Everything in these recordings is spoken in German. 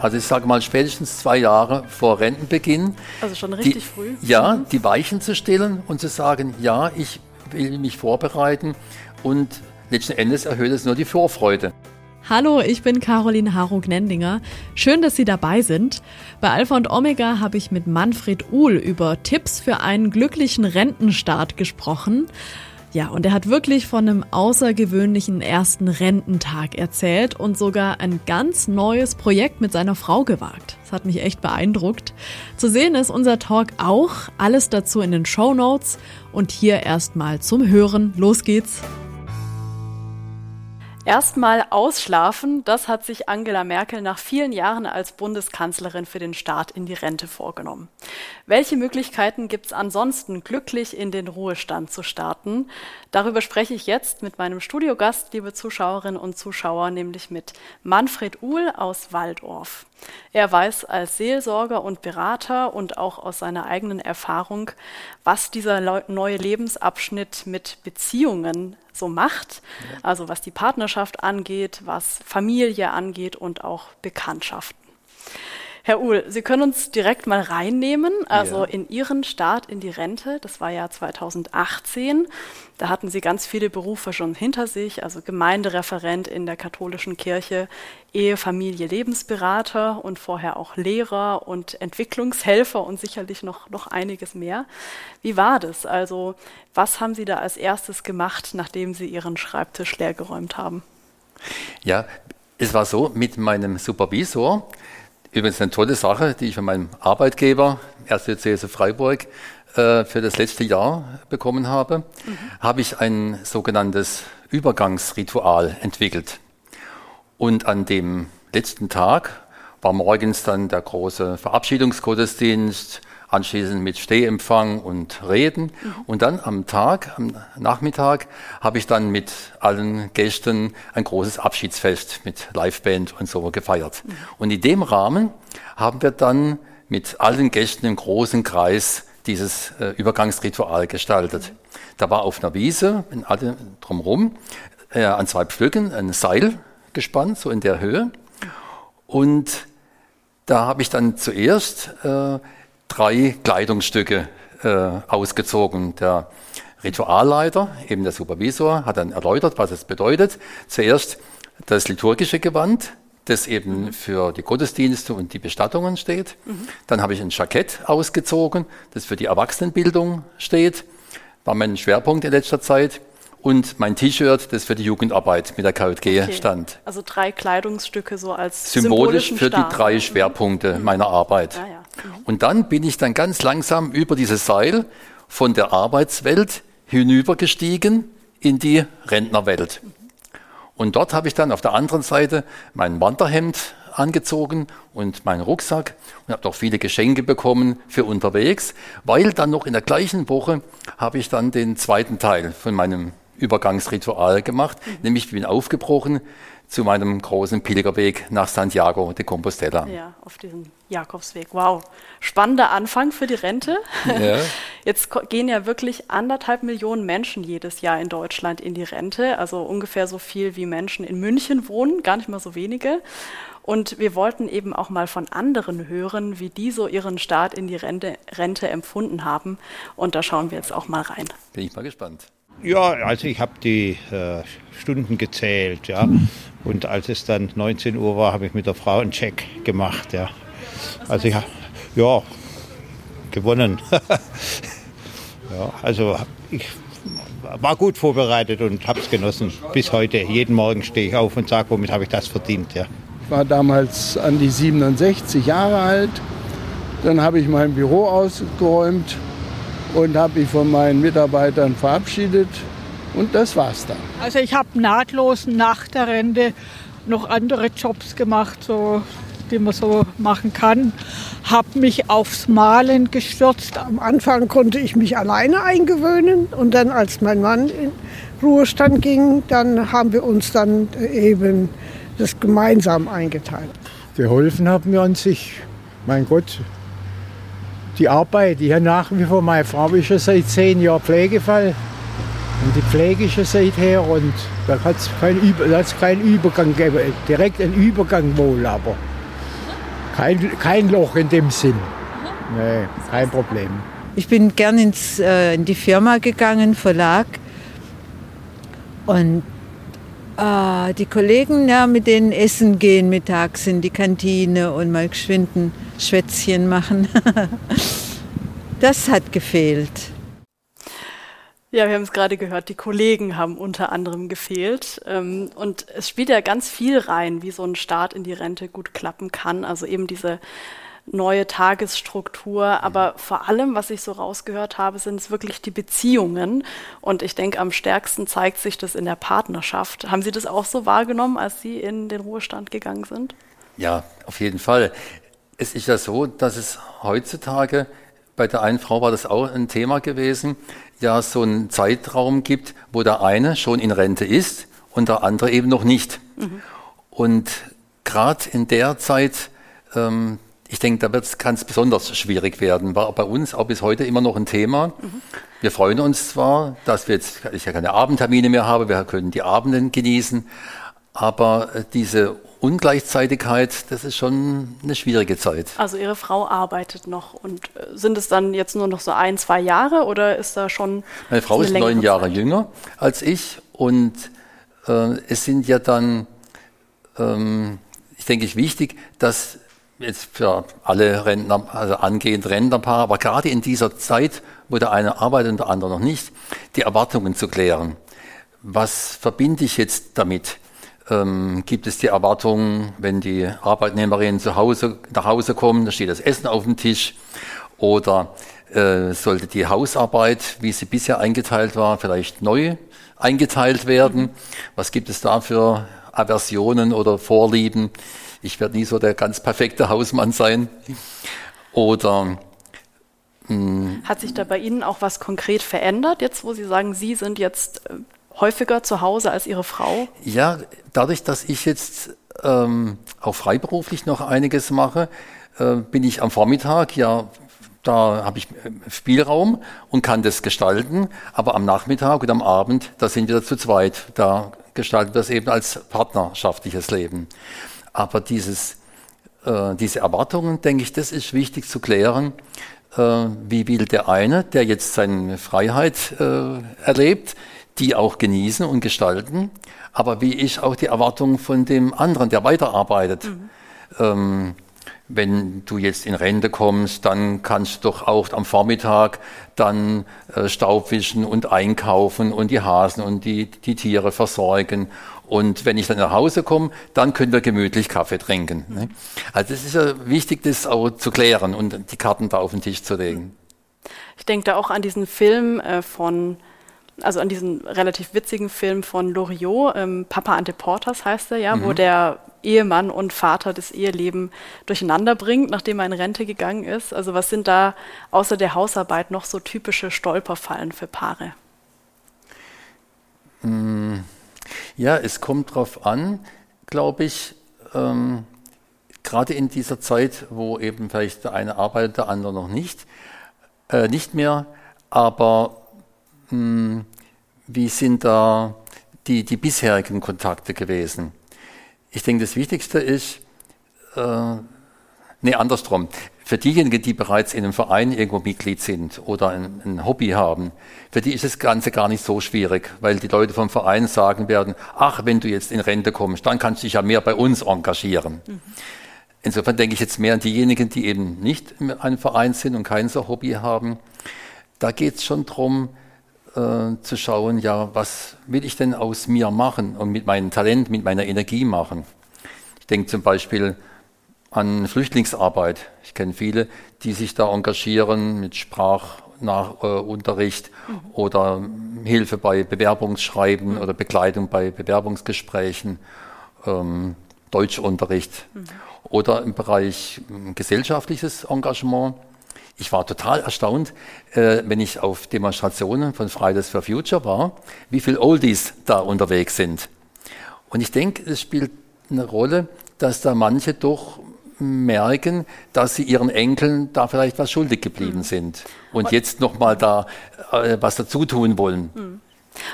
Also ich sage mal spätestens zwei Jahre vor Rentenbeginn. Also schon richtig die, früh. Ja, mhm. die Weichen zu stellen und zu sagen, ja, ich will mich vorbereiten und letzten Endes erhöht es nur die Vorfreude. Hallo, ich bin Caroline Harung-Nendinger. Schön, dass Sie dabei sind. Bei Alpha und Omega habe ich mit Manfred Uhl über Tipps für einen glücklichen Rentenstart gesprochen. Ja, und er hat wirklich von einem außergewöhnlichen ersten Rententag erzählt und sogar ein ganz neues Projekt mit seiner Frau gewagt. Das hat mich echt beeindruckt. Zu sehen ist unser Talk auch. Alles dazu in den Show Notes. Und hier erstmal zum Hören. Los geht's. Erstmal ausschlafen, das hat sich Angela Merkel nach vielen Jahren als Bundeskanzlerin für den Start in die Rente vorgenommen. Welche Möglichkeiten gibt es ansonsten, glücklich in den Ruhestand zu starten? Darüber spreche ich jetzt mit meinem Studiogast, liebe Zuschauerinnen und Zuschauer, nämlich mit Manfred Uhl aus Waldorf. Er weiß als Seelsorger und Berater und auch aus seiner eigenen Erfahrung, was dieser neue Lebensabschnitt mit Beziehungen so macht. Also was die Partnerschaft angeht, was Familie angeht und auch Bekanntschaften. Herr Uhl, Sie können uns direkt mal reinnehmen, also ja. in Ihren Start in die Rente, das war ja 2018. Da hatten Sie ganz viele Berufe schon hinter sich, also Gemeindereferent in der katholischen Kirche, Ehe, Familie, Lebensberater und vorher auch Lehrer und Entwicklungshelfer und sicherlich noch, noch einiges mehr. Wie war das? Also, was haben Sie da als erstes gemacht, nachdem Sie Ihren Schreibtisch leergeräumt haben? Ja, es war so, mit meinem Supervisor, Übrigens eine tolle Sache, die ich von meinem Arbeitgeber, Erzdiözese Freiburg, äh, für das letzte Jahr bekommen habe, mhm. habe ich ein sogenanntes Übergangsritual entwickelt. Und an dem letzten Tag war morgens dann der große Verabschiedungsgottesdienst, anschließend mit Stehempfang und Reden. Mhm. Und dann am Tag, am Nachmittag, habe ich dann mit allen Gästen ein großes Abschiedsfest mit Liveband und so gefeiert. Mhm. Und in dem Rahmen haben wir dann mit allen Gästen im großen Kreis dieses äh, Übergangsritual gestaltet. Da war auf einer Wiese, in alle drumherum, äh, an zwei Pflöcken ein Seil gespannt, so in der Höhe. Und da habe ich dann zuerst äh, drei Kleidungsstücke äh, ausgezogen. Der Ritualleiter, eben der Supervisor, hat dann erläutert, was es bedeutet. Zuerst das liturgische Gewand, das eben mhm. für die Gottesdienste und die Bestattungen steht. Mhm. Dann habe ich ein Jackett ausgezogen, das für die Erwachsenenbildung steht. War mein Schwerpunkt in letzter Zeit und mein T-Shirt, das für die Jugendarbeit mit der KJG okay. stand. Also drei Kleidungsstücke so als symbolisch für Star. die drei mhm. Schwerpunkte mhm. meiner Arbeit. Ah, ja. Und dann bin ich dann ganz langsam über dieses Seil von der Arbeitswelt hinübergestiegen in die Rentnerwelt. Und dort habe ich dann auf der anderen Seite mein Wanderhemd angezogen und meinen Rucksack und habe noch viele Geschenke bekommen für unterwegs, weil dann noch in der gleichen Woche habe ich dann den zweiten Teil von meinem Übergangsritual gemacht, mhm. nämlich ich bin aufgebrochen zu meinem großen Pilgerweg nach Santiago de Compostela. Ja, auf diesem Jakobsweg. Wow. Spannender Anfang für die Rente. Ja. Jetzt gehen ja wirklich anderthalb Millionen Menschen jedes Jahr in Deutschland in die Rente, also ungefähr so viel wie Menschen in München wohnen, gar nicht mal so wenige. Und wir wollten eben auch mal von anderen hören, wie die so ihren Start in die Rente, Rente empfunden haben. Und da schauen wir jetzt auch mal rein. Bin ich mal gespannt. Ja, also ich habe die äh, Stunden gezählt, ja. Und als es dann 19 Uhr war, habe ich mit der Frau einen Check gemacht, ja. Also ich habe, ja, gewonnen. ja, also ich war gut vorbereitet und habe es genossen. Bis heute. Jeden Morgen stehe ich auf und sage, womit habe ich das verdient, ja. Ich war damals an die 67 Jahre alt. Dann habe ich mein Büro ausgeräumt und habe mich von meinen Mitarbeitern verabschiedet. Und das war's dann. Also ich habe nahtlos nach der Rente noch andere Jobs gemacht, so, die man so machen kann. Habe mich aufs Malen gestürzt. Am Anfang konnte ich mich alleine eingewöhnen und dann, als mein Mann in Ruhestand ging, dann haben wir uns dann eben das gemeinsam eingeteilt. Geholfen haben wir uns sich, mein Gott, die Arbeit. Ich habe nach wie vor, meine Frau ist schon seit zehn Jahren Pflegefall. Und die Pflege ist schon seither und da hat es keinen, keinen Übergang gegeben. Direkt einen Übergang wohl, aber Kein, kein Loch in dem Sinn. Nee, kein Problem. Ich bin gern ins, äh, in die Firma gegangen, Verlag. Und äh, die Kollegen, ja, mit denen essen gehen mittags in die Kantine und mal geschwind ein Schwätzchen machen. das hat gefehlt. Ja, wir haben es gerade gehört, die Kollegen haben unter anderem gefehlt. Ähm, und es spielt ja ganz viel rein, wie so ein Start in die Rente gut klappen kann. Also eben diese neue Tagesstruktur. Aber vor allem, was ich so rausgehört habe, sind es wirklich die Beziehungen. Und ich denke, am stärksten zeigt sich das in der Partnerschaft. Haben Sie das auch so wahrgenommen, als Sie in den Ruhestand gegangen sind? Ja, auf jeden Fall. Es ist ja so, dass es heutzutage bei der einen Frau war das auch ein Thema gewesen, ja so einen Zeitraum gibt, wo der eine schon in Rente ist und der andere eben noch nicht. Mhm. Und gerade in der Zeit, ähm, ich denke, da kann es besonders schwierig werden. War bei uns auch bis heute immer noch ein Thema. Mhm. Wir freuen uns zwar, dass wir jetzt ich ja keine Abendtermine mehr haben, wir können die Abenden genießen, aber äh, diese Ungleichzeitigkeit, das ist schon eine schwierige Zeit. Also Ihre Frau arbeitet noch und äh, sind es dann jetzt nur noch so ein, zwei Jahre oder ist da schon. Meine Frau ist neun Jahre Zeit? jünger als ich und äh, es sind ja dann, ähm, ich denke, ich wichtig, dass jetzt für alle Rentner, also angehend Rentnerpaare, aber gerade in dieser Zeit, wo der eine arbeitet und der andere noch nicht, die Erwartungen zu klären. Was verbinde ich jetzt damit? ähm, gibt es die Erwartung, wenn die Arbeitnehmerinnen zu Hause, nach Hause kommen, da steht das Essen auf dem Tisch oder äh, sollte die Hausarbeit, wie sie bisher eingeteilt war, vielleicht neu eingeteilt werden? Was gibt es da für Aversionen oder Vorlieben? Ich werde nie so der ganz perfekte Hausmann sein. Oder hm. hat sich da bei Ihnen auch was konkret verändert, jetzt wo Sie sagen, Sie sind jetzt äh, häufiger zu Hause als Ihre Frau? Ja, dadurch, dass ich jetzt ähm, auch freiberuflich noch einiges mache, äh, bin ich am Vormittag ja da habe ich äh, Spielraum und kann das gestalten. Aber am Nachmittag und am Abend, da sind wir zu zweit. Da gestalten wir das eben als partnerschaftliches Leben. Aber dieses, äh, diese Erwartungen, denke ich, das ist wichtig zu klären. Äh, wie will der eine, der jetzt seine Freiheit äh, erlebt, die auch genießen und gestalten, aber wie ich auch die Erwartungen von dem anderen, der weiterarbeitet. Mhm. Ähm, wenn du jetzt in Rente kommst, dann kannst du doch auch am Vormittag dann äh, Staubwischen und einkaufen und die Hasen und die, die Tiere versorgen. Und wenn ich dann nach Hause komme, dann können wir gemütlich Kaffee trinken. Ne? Also es ist ja wichtig, das auch zu klären und die Karten da auf den Tisch zu legen. Ich denke da auch an diesen Film äh, von also an diesen relativ witzigen Film von Loriot, ähm, Papa Ante Portas heißt er ja, mhm. wo der Ehemann und Vater das Eheleben durcheinander bringt, nachdem er in Rente gegangen ist. Also was sind da außer der Hausarbeit noch so typische Stolperfallen für Paare? Mm, ja, es kommt darauf an, glaube ich, ähm, gerade in dieser Zeit, wo eben vielleicht der eine arbeitet, der andere noch nicht, äh, nicht mehr, aber hm, wie sind da die, die bisherigen Kontakte gewesen? Ich denke, das Wichtigste ist, äh, nee, andersrum. Für diejenigen, die bereits in einem Verein irgendwo Mitglied sind oder ein, ein, Hobby haben, für die ist das Ganze gar nicht so schwierig, weil die Leute vom Verein sagen werden, ach, wenn du jetzt in Rente kommst, dann kannst du dich ja mehr bei uns engagieren. Mhm. Insofern denke ich jetzt mehr an diejenigen, die eben nicht in einem Verein sind und kein so Hobby haben. Da geht es schon darum, äh, zu schauen, ja, was will ich denn aus mir machen und mit meinem Talent, mit meiner Energie machen. Ich denke zum Beispiel an Flüchtlingsarbeit. Ich kenne viele, die sich da engagieren mit Sprachunterricht mhm. oder Hilfe bei Bewerbungsschreiben mhm. oder Begleitung bei Bewerbungsgesprächen, ähm, Deutschunterricht mhm. oder im Bereich ähm, gesellschaftliches Engagement ich war total erstaunt, äh, wenn ich auf Demonstrationen von Fridays for Future war, wie viele Oldies da unterwegs sind. Und ich denke, es spielt eine Rolle, dass da manche doch merken, dass sie ihren Enkeln da vielleicht was schuldig geblieben mhm. sind und jetzt nochmal da äh, was dazu tun wollen. Mhm.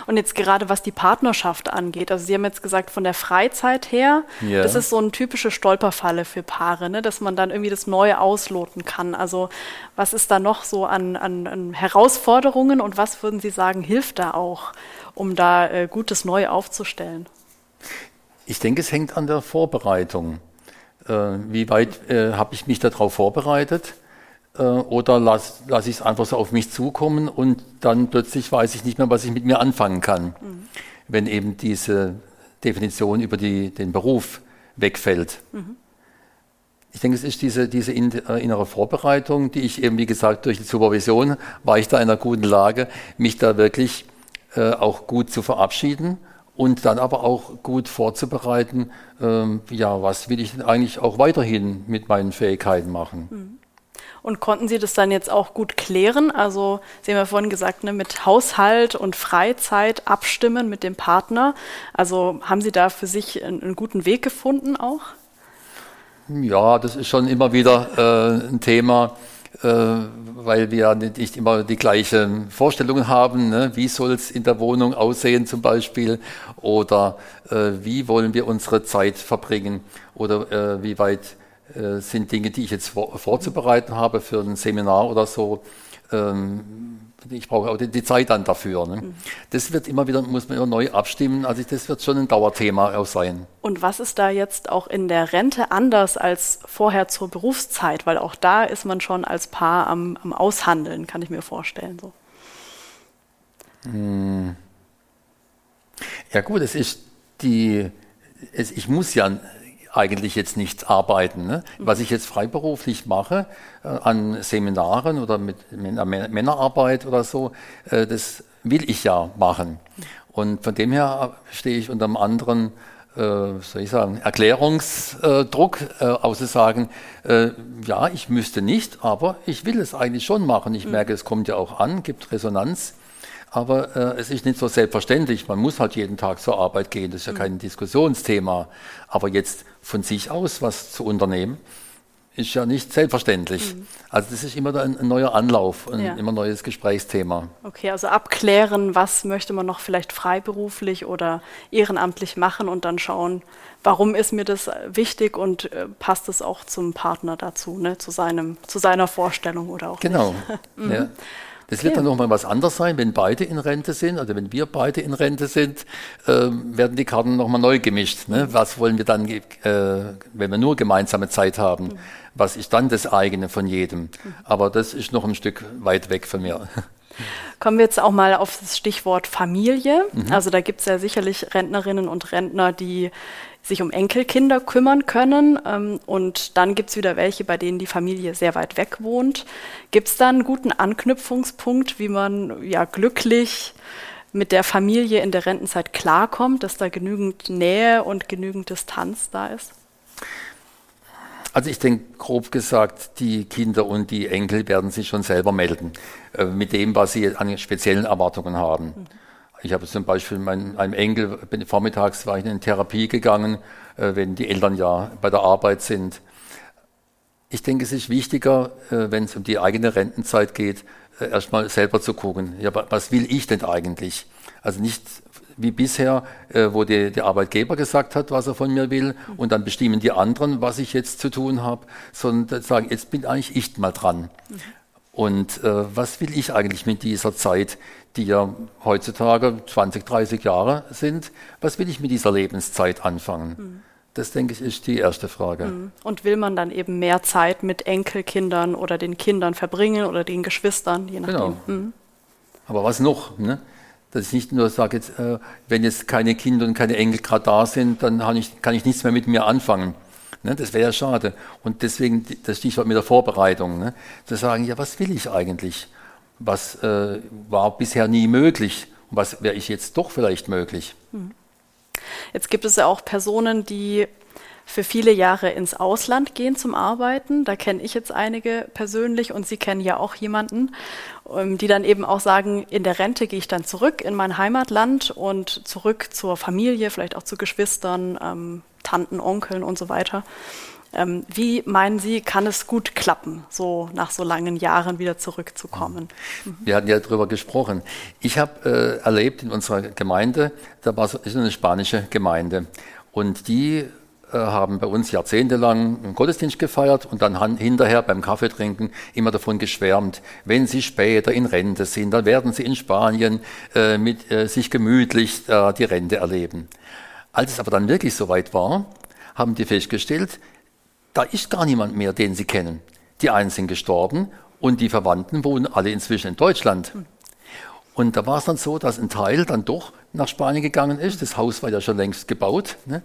Und jetzt gerade was die Partnerschaft angeht, also Sie haben jetzt gesagt, von der Freizeit her, Ja. das ist so eine typische Stolperfalle für Paare, ne? dass man dann irgendwie das Neue ausloten kann. Also was ist da noch so an, an, an Herausforderungen und was würden Sie sagen, hilft da auch, um da äh, gutes Neu aufzustellen? Ich denke, es hängt an der Vorbereitung. Äh, wie weit äh, habe ich mich darauf vorbereitet? Äh, oder lasse lass ich es einfach so auf mich zukommen und dann plötzlich weiß ich nicht mehr, was ich mit mir anfangen kann, wenn eben diese Definition über die, den Beruf wegfällt. Ich denke, es ist diese, diese äh, innere Vorbereitung, die ich eben, wie gesagt, durch die Supervision war ich da in einer guten Lage, mich da wirklich äh, auch gut zu verabschieden und dann aber auch gut vorzubereiten, ähm, ja, was will ich denn eigentlich auch weiterhin mit meinen Fähigkeiten machen. Und konnten Sie das dann jetzt auch gut klären? Also Sie haben ja vorhin gesagt, ne, mit Haushalt und Freizeit abstimmen mit dem Partner. Also haben Sie da für sich einen, einen guten Weg gefunden auch? Ja, das ist schon immer wieder äh, ein Thema, äh, weil wir nicht immer die gleichen Vorstellungen haben. Ne? Wie soll es in der Wohnung aussehen zum Beispiel? Oder äh, wie wollen wir unsere Zeit verbringen? Oder äh, wie weit äh, sind Dinge, die ich jetzt vor, vorzubereiten habe für ein Seminar oder so? Ähm, ich brauche auch die, die Zeit dann dafür. Ne? Das wird immer wieder, muss man immer neu abstimmen. Also das wird schon ein Dauerthema auch sein. Und was ist da jetzt auch in der Rente anders als vorher zur Berufszeit? Weil auch da ist man schon als Paar am, am Aushandeln, kann ich mir vorstellen. So. Ja gut, es ist die, es, ich muss ja eigentlich jetzt nicht arbeiten. Ne? Was ich jetzt freiberuflich mache, äh, an Seminaren oder mit, mit Männerarbeit oder so, äh, das will ich ja machen. Und von dem her stehe ich unter einem anderen, äh, soll ich sagen, Erklärungsdruck, äh, auszusagen, äh, ja, ich müsste nicht, aber ich will es eigentlich schon machen. Ich merke, es kommt ja auch an, gibt Resonanz. Aber äh, es ist nicht so selbstverständlich. Man muss halt jeden Tag zur Arbeit gehen. Das ist ja kein Diskussionsthema. Aber jetzt von sich aus was zu unternehmen, ist ja nicht selbstverständlich. Also das ist immer ein, ein neuer Anlauf, ein Ja. immer neues Gesprächsthema. Okay, also abklären, was möchte man noch vielleicht freiberuflich oder ehrenamtlich machen und dann schauen, warum ist mir das wichtig und äh, passt es auch zum Partner dazu, ne? zu, seinem, zu seiner Vorstellung oder auch Genau. nicht. ja. Das wird dann nochmal was anderes sein, wenn beide in Rente sind, also wenn wir beide in Rente sind, ähm, werden die Karten nochmal neu gemischt. Ne? Was wollen wir dann, äh, wenn wir nur gemeinsame Zeit haben? Was ist dann das eigene von jedem? Aber das ist noch ein Stück weit weg von mir. Kommen wir jetzt auch mal auf das Stichwort Familie. Also da gibt es ja sicherlich Rentnerinnen und Rentner, die sich um Enkelkinder kümmern können. Ähm, und dann gibt es wieder welche, bei denen die Familie sehr weit weg wohnt. Gibt es da einen guten Anknüpfungspunkt, wie man ja glücklich mit der Familie in der Rentenzeit klarkommt, dass da genügend Nähe und genügend Distanz da ist? Also ich denke, grob gesagt, die Kinder und die Enkel werden sich schon selber melden äh, mit dem, was sie an speziellen Erwartungen haben. Ich habe zum Beispiel mein, einem Enkel, bin, vormittags war ich in Therapie gegangen, äh, wenn die Eltern ja bei der Arbeit sind. Ich denke, es ist wichtiger, äh, wenn es um die eigene Rentenzeit geht, äh, erstmal selber zu gucken, ja, wa- was will ich denn eigentlich? Also nicht wie bisher, äh, wo die, der Arbeitgeber gesagt hat, was er von mir will, und dann bestimmen die anderen, was ich jetzt zu tun habe, sondern sagen, jetzt bin eigentlich ich mal dran. Und äh, was will ich eigentlich mit dieser Zeit, die ja heutzutage 20, 30 Jahre sind, was will ich mit dieser Lebenszeit anfangen? Das, denke ich, ist die erste Frage. Und will man dann eben mehr Zeit mit Enkelkindern oder den Kindern verbringen oder den Geschwistern, je nachdem. Genau. Aber was noch? Ne? Dass ich nicht nur sage, jetzt, äh, wenn jetzt keine Kinder und keine Enkel gerade da sind, dann kann ich, kann ich nichts mehr mit mir anfangen. Ne? Das wäre ja schade. Und deswegen das Stichwort mit der Vorbereitung. Ne? Zu sagen, ja, was will ich eigentlich? Was äh, war bisher nie möglich? Was wäre ich jetzt doch vielleicht möglich? Jetzt gibt es ja auch Personen, die für viele Jahre ins Ausland gehen zum Arbeiten. Da kenne ich jetzt einige persönlich und Sie kennen ja auch jemanden, die dann eben auch sagen, in der Rente gehe ich dann zurück in mein Heimatland und zurück zur Familie, vielleicht auch zu Geschwistern, ähm, Tanten, Onkeln und so weiter. Ähm, wie meinen Sie, kann es gut klappen, so nach so langen Jahren wieder zurückzukommen? Mhm. Wir hatten ja darüber gesprochen. Ich habe äh, erlebt in unserer Gemeinde, da war so eine spanische Gemeinde und die haben bei uns jahrzehntelang einen Gottesdienst gefeiert und dann hinterher beim Kaffeetrinken immer davon geschwärmt, wenn sie später in Rente sind, dann werden sie in Spanien äh, mit äh, sich gemütlich äh, die Rente erleben. Als es aber dann wirklich soweit war, haben die festgestellt, da ist gar niemand mehr, den sie kennen. Die einen sind gestorben und die Verwandten wohnen alle inzwischen in Deutschland. Und da war es dann so, dass ein Teil dann doch nach Spanien gegangen ist. Das Haus war ja schon längst gebaut ne?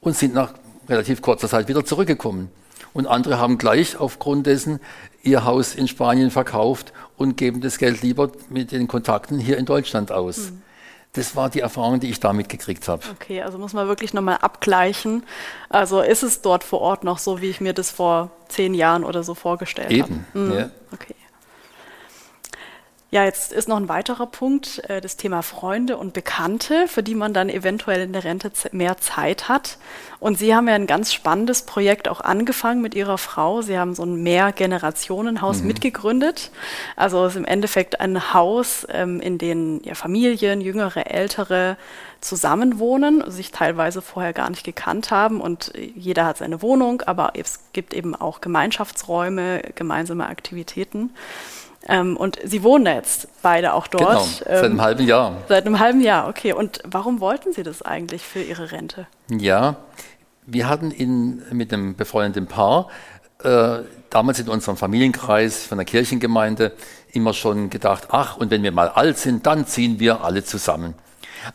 und sind nach relativ kurzer Zeit wieder zurückgekommen. Und andere haben gleich aufgrund dessen ihr Haus in Spanien verkauft und geben das Geld lieber mit den Kontakten hier in Deutschland aus. Mhm. Das war die Erfahrung, die ich damit gekriegt habe. Okay, also muss man wirklich nochmal abgleichen. Also ist es dort vor Ort noch so, wie ich mir das vor zehn Jahren oder so vorgestellt habe? Eben, mhm. ja. Okay. Ja, jetzt ist noch ein weiterer Punkt, äh, das Thema Freunde und Bekannte, für die man dann eventuell in der Rente mehr Zeit hat. Und Sie haben ja ein ganz spannendes Projekt auch angefangen mit Ihrer Frau. Sie haben so ein Mehrgenerationenhaus mhm. mitgegründet. Also es ist im Endeffekt ein Haus, ähm, in dem ja, Familien, jüngere, ältere zusammenwohnen, sich teilweise vorher gar nicht gekannt haben und jeder hat seine Wohnung, aber es gibt eben auch Gemeinschaftsräume, gemeinsame Aktivitäten. Ähm, und Sie wohnen jetzt beide auch dort. Genau, seit einem ähm, halben Jahr. Seit einem halben Jahr, okay. Und warum wollten Sie das eigentlich für Ihre Rente? Ja, wir hatten in, mit einem befreundeten Paar äh, damals in unserem Familienkreis von der Kirchengemeinde immer schon gedacht, ach, und wenn wir mal alt sind, dann ziehen wir alle zusammen.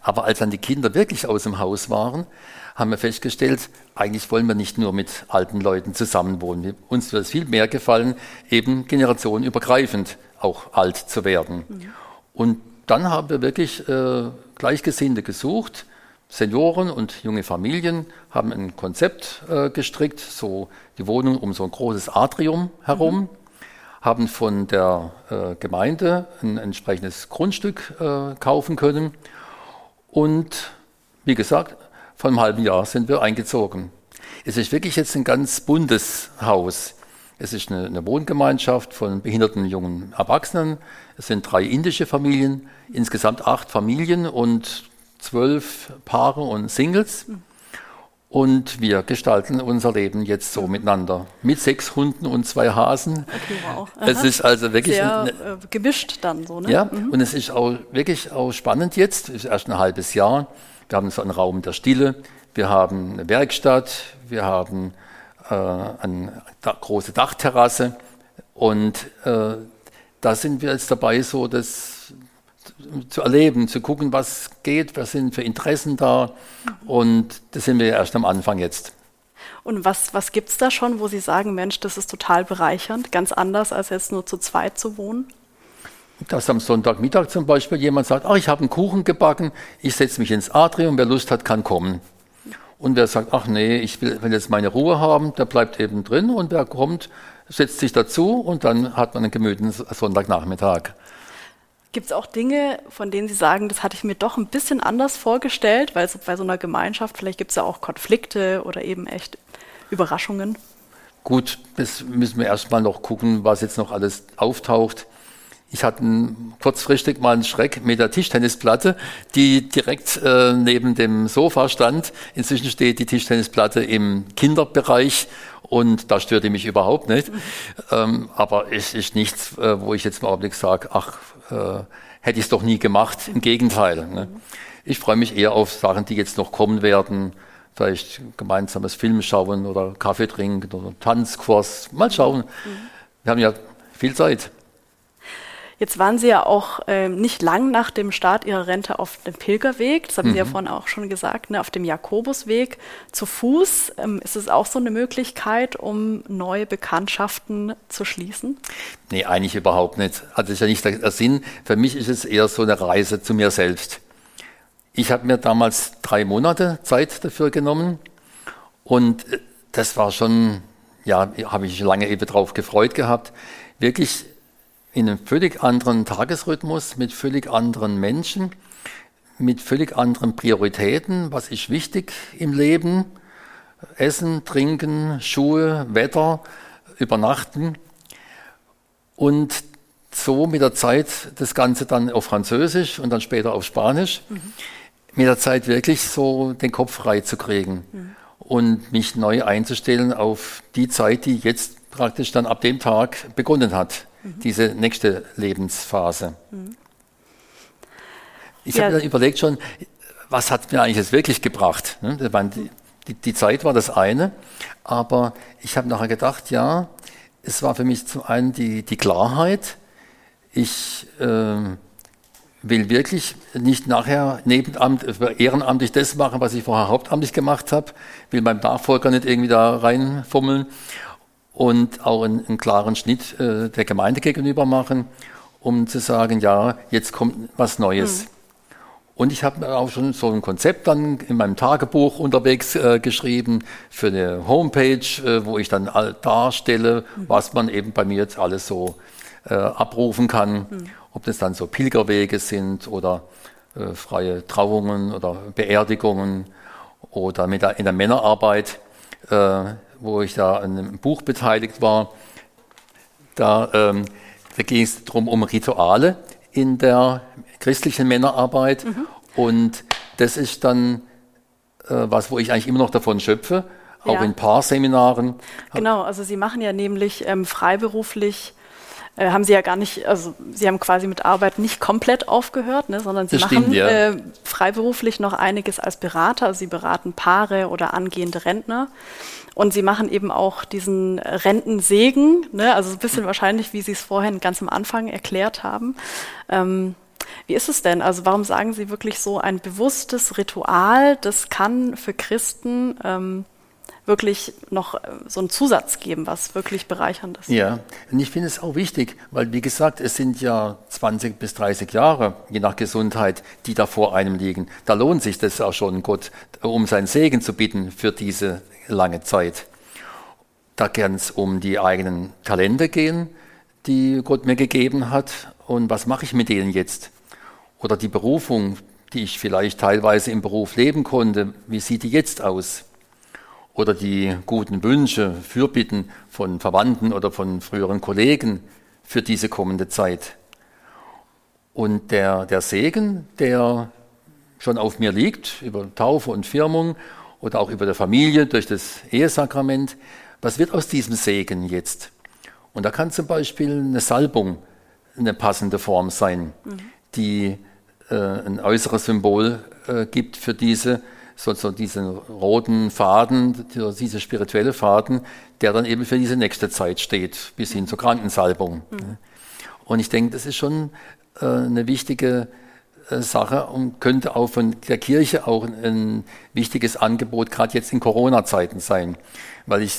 Aber als dann die Kinder wirklich aus dem Haus waren, haben wir festgestellt, eigentlich wollen wir nicht nur mit alten Leuten zusammenwohnen. Uns wird es viel mehr gefallen, eben generationenübergreifend auch alt zu werden. Mhm. Und dann haben wir wirklich äh, Gleichgesinnte gesucht. Senioren und junge Familien haben ein Konzept äh, gestrickt, so die Wohnung um so ein großes Atrium herum, mhm. haben von der äh, Gemeinde ein entsprechendes Grundstück äh, kaufen können und wie gesagt, vor einem halben Jahr sind wir eingezogen. Es ist wirklich jetzt ein ganz buntes Haus. Es ist eine, eine, Wohngemeinschaft von behinderten jungen Erwachsenen. Es sind drei indische Familien, insgesamt acht Familien und zwölf Paare und Singles. Und wir gestalten unser Leben jetzt so miteinander. Mit sechs Hunden und zwei Hasen. Okay, wow. Es ist also wirklich. Sehr äh, gemischt dann so, ne? Ja, mhm. und es ist auch wirklich auch spannend jetzt. Es ist erst ein halbes Jahr. Wir haben so einen Raum der Stille, wir haben eine Werkstatt, wir haben äh, eine große Dachterrasse und äh, da sind wir jetzt dabei, so das zu erleben, zu gucken, was geht, was sind für Interessen da und das sind wir erst am Anfang jetzt. Und was, was gibt es da schon, wo Sie sagen, Mensch, das ist total bereichernd, ganz anders als jetzt nur zu zweit zu wohnen? Dass am Sonntagmittag zum Beispiel jemand sagt, ach, ich habe einen Kuchen gebacken, ich setze mich ins Atrium, wer Lust hat, kann kommen. Und wer sagt, ach nee, ich will, jetzt meine Ruhe haben, der bleibt eben drin und wer kommt, setzt sich dazu und dann hat man einen gemütlichen Sonntagnachmittag. Gibt es auch Dinge, von denen Sie sagen, das hatte ich mir doch ein bisschen anders vorgestellt, weil so bei so einer Gemeinschaft, vielleicht gibt es ja auch Konflikte oder eben echt Überraschungen? Gut, das müssen wir erstmal noch gucken, was jetzt noch alles auftaucht. Ich hatte kurzfristig mal einen Schreck mit der Tischtennisplatte, die direkt äh, neben dem Sofa stand. Inzwischen steht die Tischtennisplatte im Kinderbereich und da störte mich überhaupt nicht. Ähm, aber es ist nichts, äh, wo ich jetzt im Augenblick sage, ach, äh, hätte ich es doch nie gemacht. Im Gegenteil. Ne? Ich freue mich eher auf Sachen, die jetzt noch kommen werden. Vielleicht gemeinsames Film schauen oder Kaffee trinken oder Tanzkurs. Mal schauen. Wir haben ja viel Zeit. Jetzt waren Sie ja auch äh, nicht lang nach dem Start Ihrer Rente auf dem Pilgerweg, das haben mhm. Sie ja mhm. vorhin auch schon gesagt, ne, auf dem Jakobusweg zu Fuß. Ähm, ist es auch so eine Möglichkeit, um neue Bekanntschaften zu schließen? Nee, eigentlich überhaupt nicht. Also das ist ja nicht der Sinn. Für mich ist es eher so eine Reise zu mir selbst. Ich habe mir damals drei Monate Zeit dafür genommen und äh, das war schon, ja, habe ich lange eben drauf gefreut gehabt, wirklich in einem völlig anderen Tagesrhythmus, mit völlig anderen Menschen, mit völlig anderen Prioritäten. Was ist wichtig im Leben? Essen, Trinken, Schuhe, Wetter, Übernachten. Und so mit der Zeit das Ganze dann auf Französisch und dann später auf Spanisch. Mhm. Mit der Zeit wirklich so den Kopf frei zu kriegen mhm. und mich neu einzustellen auf die Zeit, die jetzt praktisch dann ab dem Tag begonnen hat, mhm. diese nächste Lebensphase. Mhm. Ich ja. habe mir überlegt schon, was hat mir eigentlich jetzt wirklich gebracht? Ne? Die, die, Zeit war das eine, aber ich habe nachher gedacht, ja, es war für mich zum einen die, die Klarheit, ich äh, will wirklich nicht nachher Nebenamt, ehrenamtlich das machen, was ich vorher hauptamtlich gemacht habe, will meinem Nachfolger nicht irgendwie da reinfummeln und auch einen, einen klaren Schnitt äh, der Gemeinde gegenüber machen, um zu sagen, ja, jetzt kommt was Neues. Mhm. Und ich habe auch schon so ein Konzept dann in meinem Tagebuch unterwegs äh, geschrieben für eine Homepage, äh, wo ich dann darstelle, mhm. was man eben bei mir jetzt alles so äh, abrufen kann. Mhm. Ob das dann so Pilgerwege sind oder äh, freie Trauungen oder Beerdigungen oder mit der, in der Männerarbeit, äh, wo ich da an einem Buch beteiligt war. Da, ähm, da ging es darum um Rituale in der christlichen Männerarbeit. Mhm. Und das ist dann äh, was, wo ich eigentlich immer noch davon schöpfe, auch ja. in Paarseminaren. Genau, also Sie machen ja nämlich ähm, freiberuflich äh, haben sie ja gar nicht, also sie haben quasi mit Arbeit nicht komplett aufgehört, ne, sondern sie das machen stimmt, ja. äh, freiberuflich noch einiges als Berater. Also sie beraten Paare oder angehende Rentner. Und sie machen eben auch diesen Rentensegen, ne, also ein bisschen wahrscheinlich, wie Sie es vorhin ganz am Anfang erklärt haben. Ähm, wie ist es denn? Also warum sagen Sie wirklich so ein bewusstes Ritual, das kann für Christen ähm, wirklich noch äh, so einen Zusatz geben, was wirklich bereichernd ist. Ja, und ich finde es auch wichtig, weil wie gesagt, es sind ja 20 bis 30 Jahre, je nach Gesundheit, die da vor einem liegen. Da lohnt sich das auch schon, Gott um seinen Segen zu bitten für diese lange Zeit. Da kann es um die eigenen Talente gehen, die Gott mir gegeben hat und was mache ich mit denen jetzt? Oder die Berufung, die ich vielleicht teilweise im Beruf leben konnte, wie sieht die jetzt aus? Oder die guten Wünsche, Fürbitten von Verwandten oder von früheren Kollegen für diese kommende Zeit. Und der, der Segen, der schon auf mir liegt, über Taufe und Firmung oder auch über der Familie durch das Ehesakrament, was wird aus diesem Segen jetzt? Und da kann zum Beispiel eine Salbung eine passende Form sein, mhm. die äh, ein äußeres Symbol äh, gibt für diese so, so diesen roten Faden, dieser spirituelle Faden, der dann eben für diese nächste Zeit steht, bis hin zur Krankensalbung. Mhm. Und ich denke, das ist schon äh, eine wichtige äh, Sache und könnte auch von der Kirche auch ein, ein wichtiges Angebot, gerade jetzt in Corona-Zeiten sein. Weil ich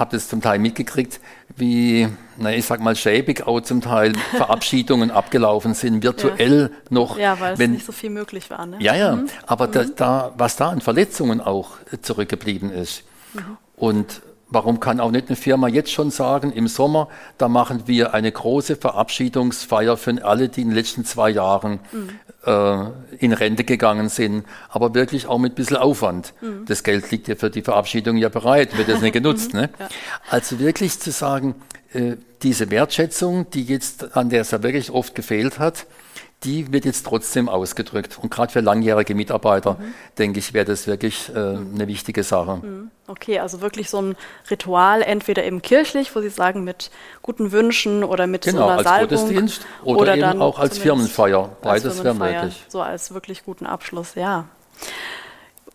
habe das zum Teil mitgekriegt, wie, na, ich sag mal, schäbig auch zum Teil Verabschiedungen abgelaufen sind, virtuell ja. noch. Ja, weil wenn, es nicht so viel möglich war. Ne? Ja, ja, mhm. aber mhm. Da, da, was da an Verletzungen auch zurückgeblieben ist. Mhm. Und Warum kann auch nicht eine Firma jetzt schon sagen, im Sommer, da machen wir eine große Verabschiedungsfeier für alle, die in den letzten zwei Jahren mhm. äh, in Rente gegangen sind, aber wirklich auch mit ein bisschen Aufwand. Mhm. Das Geld liegt ja für die Verabschiedung ja bereit, wird das nicht genutzt. ne? Ja. Also wirklich zu sagen, äh, diese Wertschätzung, die jetzt, an der es ja wirklich oft gefehlt hat, die wird jetzt trotzdem ausgedrückt. Und gerade für langjährige Mitarbeiter, mhm. denke ich, wäre das wirklich äh, eine wichtige Sache. Mhm. Okay, also wirklich so ein Ritual, entweder eben kirchlich, wo Sie sagen, mit guten Wünschen oder mit genau, so einer als Salbung. Gottesdienst oder, oder eben auch als Firmenfeier. Beides wäre möglich. So als wirklich guten Abschluss, ja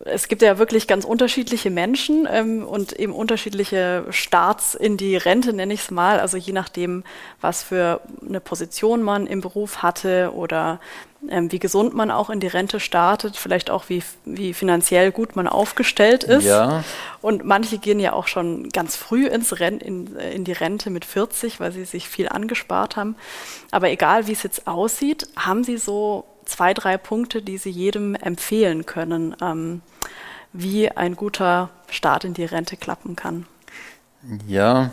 es gibt ja wirklich ganz unterschiedliche Menschen ähm, und eben unterschiedliche Starts in die Rente, nenne ich es mal. Also je nachdem, was für eine Position man im Beruf hatte oder ähm, wie gesund man auch in die Rente startet, vielleicht auch wie, wie finanziell gut man aufgestellt ist. Ja. Und manche gehen ja auch schon ganz früh ins Ren in, in die Rente mit 40, weil sie sich viel angespart haben. Aber egal, wie es jetzt aussieht, haben Sie so zwei, drei Punkte, die Sie jedem empfehlen können, ähm, wie ein guter Start in die Rente klappen kann. Ja,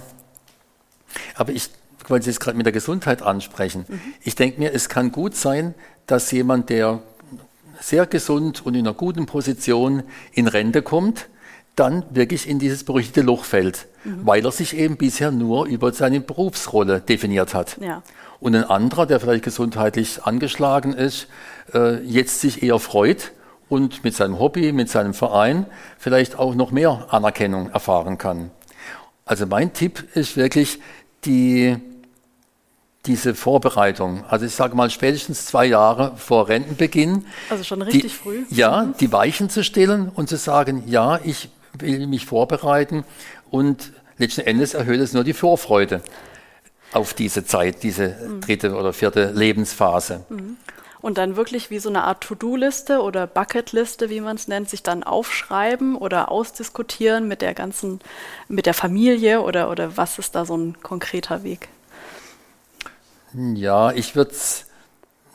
aber ich wollte jetzt gerade mit der Gesundheit ansprechen. Mhm. Ich denke mir, es kann gut sein, dass jemand, der sehr gesund und in einer guten Position in Rente kommt, dann wirklich in dieses berüchtigte Loch fällt, mhm. weil er sich eben bisher nur über seine Berufsrolle definiert hat. Ja. Und ein anderer, der vielleicht gesundheitlich angeschlagen ist, äh, jetzt sich eher freut und mit seinem Hobby, mit seinem Verein vielleicht auch noch mehr Anerkennung erfahren kann. Also mein Tipp ist wirklich die, diese Vorbereitung. Also ich sage mal spätestens zwei Jahre vor Rentenbeginn. Also schon richtig die, früh. Ja, die Weichen zu stellen und zu sagen, ja, ich will mich vorbereiten und letzten Endes erhöht es nur die Vorfreude auf diese Zeit, diese dritte oder vierte Lebensphase. Mhm und dann wirklich wie so eine Art To-Do-Liste oder Bucket-Liste, wie man es nennt, sich dann aufschreiben oder ausdiskutieren mit der ganzen, mit der Familie oder, oder was ist da so ein konkreter Weg? Ja, ich würde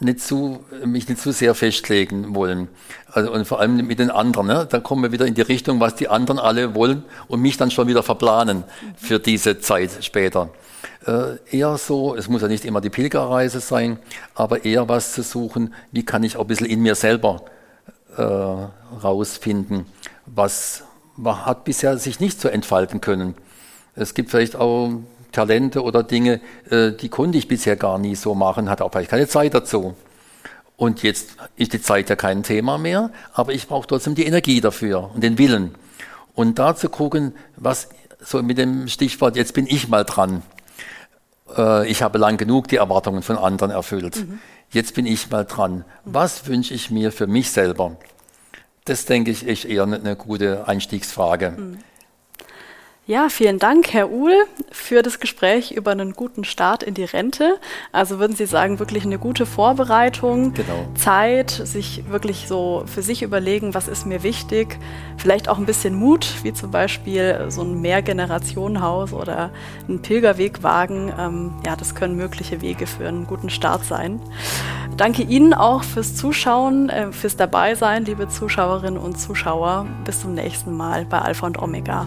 nicht zu, mich nicht zu sehr festlegen wollen. Also, und vor allem mit den anderen. Ne? Da kommen wir wieder in die Richtung, was die anderen alle wollen und mich dann schon wieder verplanen für diese Zeit später äh, eher so, es muss ja nicht immer die Pilgerreise sein, aber eher was zu suchen, wie kann ich auch ein bisschen in mir selber äh, rausfinden, was hat bisher sich nicht so entfalten können. Es gibt vielleicht auch Talente oder Dinge, äh, die konnte ich bisher gar nie so machen, hatte auch vielleicht keine Zeit dazu. Und jetzt ist die Zeit ja kein Thema mehr, aber ich brauche trotzdem die Energie dafür und den Willen. Und da zu gucken, was so mit dem Stichwort, jetzt bin ich mal dran äh, ich habe lang genug die Erwartungen von anderen erfüllt. Mhm. Jetzt bin ich mal dran. Was wünsche ich mir für mich selber? Das denke ich ist eher eine gute Einstiegsfrage. Mhm. Ja, vielen Dank, Herr Uhl, für das Gespräch über einen guten Start in die Rente. Also würden Sie sagen, wirklich eine gute Vorbereitung, genau. Zeit, sich wirklich so für sich überlegen, was ist mir wichtig, vielleicht auch ein bisschen Mut, wie zum Beispiel so ein Mehrgenerationenhaus oder ein Pilgerwegwagen. Ähm, ja, das können mögliche Wege für einen guten Start sein. Danke Ihnen auch fürs Zuschauen, äh, fürs Dabeisein, liebe Zuschauerinnen und Zuschauer. Bis zum nächsten Mal bei Alpha und Omega.